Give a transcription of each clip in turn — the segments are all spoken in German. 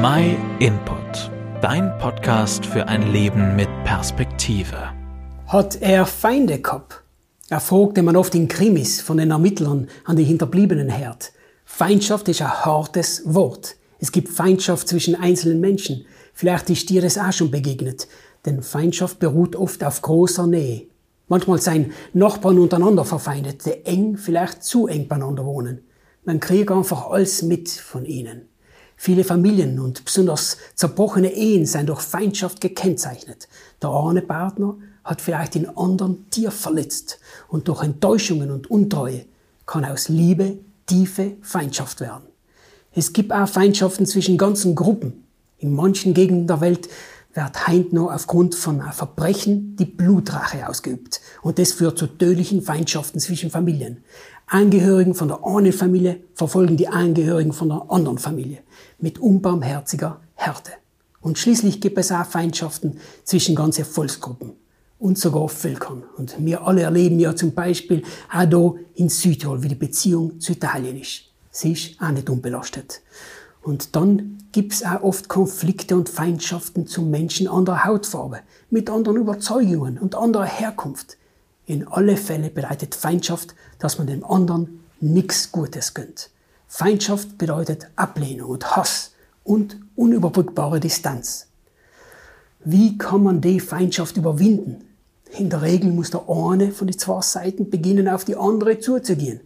My Input, dein Podcast für ein Leben mit Perspektive. Hat er Feinde gehabt? Er fragte man oft in Krimis von den Ermittlern an die Hinterbliebenen hört. Feindschaft ist ein hartes Wort. Es gibt Feindschaft zwischen einzelnen Menschen. Vielleicht ist dir das auch schon begegnet. Denn Feindschaft beruht oft auf großer Nähe. Manchmal seien Nachbarn untereinander verfeindet, die eng, vielleicht zu eng beieinander wohnen. Man kriegt einfach alles mit von ihnen. Viele Familien und besonders zerbrochene Ehen sind durch Feindschaft gekennzeichnet. Der eine Partner hat vielleicht den anderen tief verletzt und durch Enttäuschungen und Untreue kann aus Liebe tiefe Feindschaft werden. Es gibt auch Feindschaften zwischen ganzen Gruppen. In manchen Gegenden der Welt wird heint noch aufgrund von Verbrechen die Blutrache ausgeübt. Und das führt zu tödlichen Feindschaften zwischen Familien. Angehörigen von der einen Familie verfolgen die Angehörigen von der anderen Familie mit unbarmherziger Härte. Und schließlich gibt es auch Feindschaften zwischen ganzen Volksgruppen und sogar Völkern. Und wir alle erleben ja zum Beispiel auch hier in Südtirol, wie die Beziehung zu Italien ist. Sie ist auch nicht unbelastet. Und dann gibt es auch oft Konflikte und Feindschaften zu Menschen anderer Hautfarbe, mit anderen Überzeugungen und anderer Herkunft. In alle Fälle bedeutet Feindschaft, dass man dem anderen nichts Gutes gönnt. Feindschaft bedeutet Ablehnung und Hass und unüberbrückbare Distanz. Wie kann man die Feindschaft überwinden? In der Regel muss der eine von den zwei Seiten beginnen, auf die andere zuzugehen.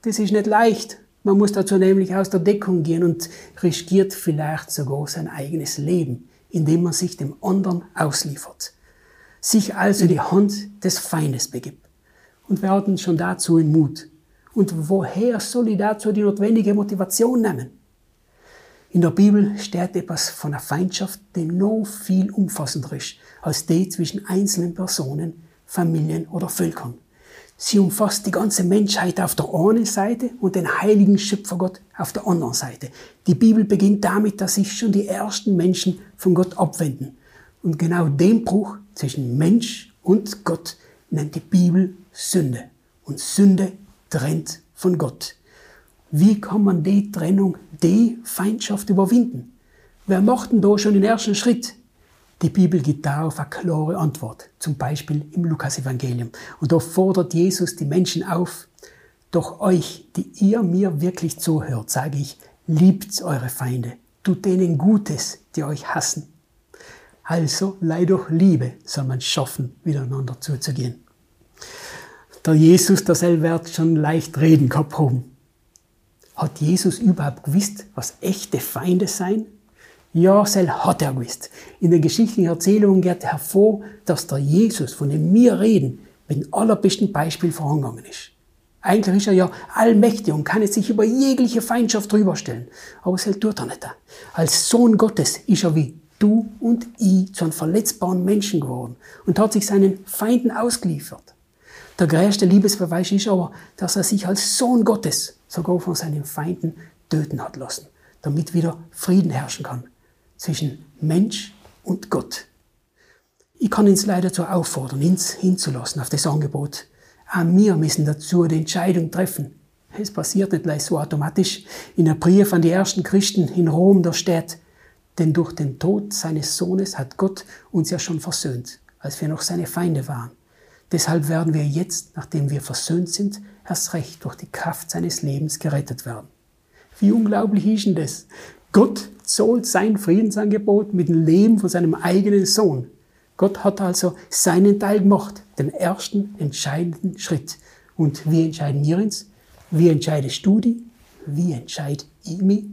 Das ist nicht leicht. Man muss dazu nämlich aus der Deckung gehen und riskiert vielleicht sogar sein eigenes Leben, indem man sich dem anderen ausliefert. Sich also in die Hand des Feindes begibt. Und wir hatten schon dazu in Mut. Und woher soll ich dazu die notwendige Motivation nehmen? In der Bibel steht etwas von einer Feindschaft, die noch viel umfassender ist als die zwischen einzelnen Personen, Familien oder Völkern. Sie umfasst die ganze Menschheit auf der einen Seite und den heiligen Schöpfergott auf der anderen Seite. Die Bibel beginnt damit, dass sich schon die ersten Menschen von Gott abwenden. Und genau den Bruch zwischen Mensch und Gott nennt die Bibel Sünde. Und Sünde trennt von Gott. Wie kann man die Trennung, die Feindschaft überwinden? Wer macht denn da schon den ersten Schritt? Die Bibel gibt darauf eine klare Antwort, zum Beispiel im Lukasevangelium. Und da fordert Jesus die Menschen auf, doch euch, die ihr mir wirklich zuhört, sage ich, liebt eure Feinde, tut denen Gutes, die euch hassen. Also, leid durch Liebe soll man schaffen, miteinander zuzugehen der Jesus, der selber schon leicht reden gehabt haben. Hat Jesus überhaupt gewusst, was echte Feinde sein? Ja, sel hat er gewusst. In den geschichtlichen Erzählungen geht hervor, dass der Jesus, von dem wir reden, mit dem allerbesten Beispiel vorangegangen ist. Eigentlich ist er ja allmächtig und kann sich über jegliche Feindschaft drüber stellen. Aber sel tut er nicht. Als Sohn Gottes ist er wie du und ich zu einem verletzbaren Menschen geworden und hat sich seinen Feinden ausgeliefert. Der größte Liebesbeweis ist aber, dass er sich als Sohn Gottes sogar von seinen Feinden töten hat lassen, damit wieder Frieden herrschen kann zwischen Mensch und Gott. Ich kann uns leider dazu auffordern, uns hinzulassen auf das Angebot. Auch wir müssen dazu die Entscheidung treffen. Es passiert nicht gleich so automatisch. In einem Brief an die ersten Christen in Rom, da steht, denn durch den Tod seines Sohnes hat Gott uns ja schon versöhnt, als wir noch seine Feinde waren. Deshalb werden wir jetzt, nachdem wir versöhnt sind, erst recht durch die Kraft seines Lebens gerettet werden. Wie unglaublich ist denn das? Gott zahlt sein Friedensangebot mit dem Leben von seinem eigenen Sohn. Gott hat also seinen Teil gemacht, den ersten entscheidenden Schritt. Und wie entscheiden wir uns? Wie entscheidest du die? Wie entscheide ich mich?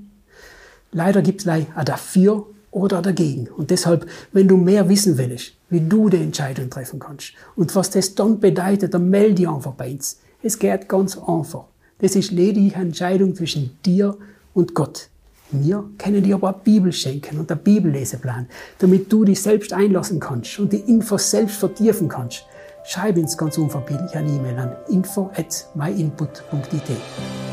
Leider gibt es ein dafür oder dagegen. Und deshalb, wenn du mehr wissen willst, wie du die Entscheidung treffen kannst und was das dann bedeutet, dann melde dich einfach bei uns. Es geht ganz einfach. Das ist lediglich eine Entscheidung zwischen dir und Gott. Wir können dir aber eine Bibel schenken und einen Bibelleseplan, damit du dich selbst einlassen kannst und die Infos selbst vertiefen kannst. Schreib uns ganz unverbindlich eine E-Mail an info at myinput.it.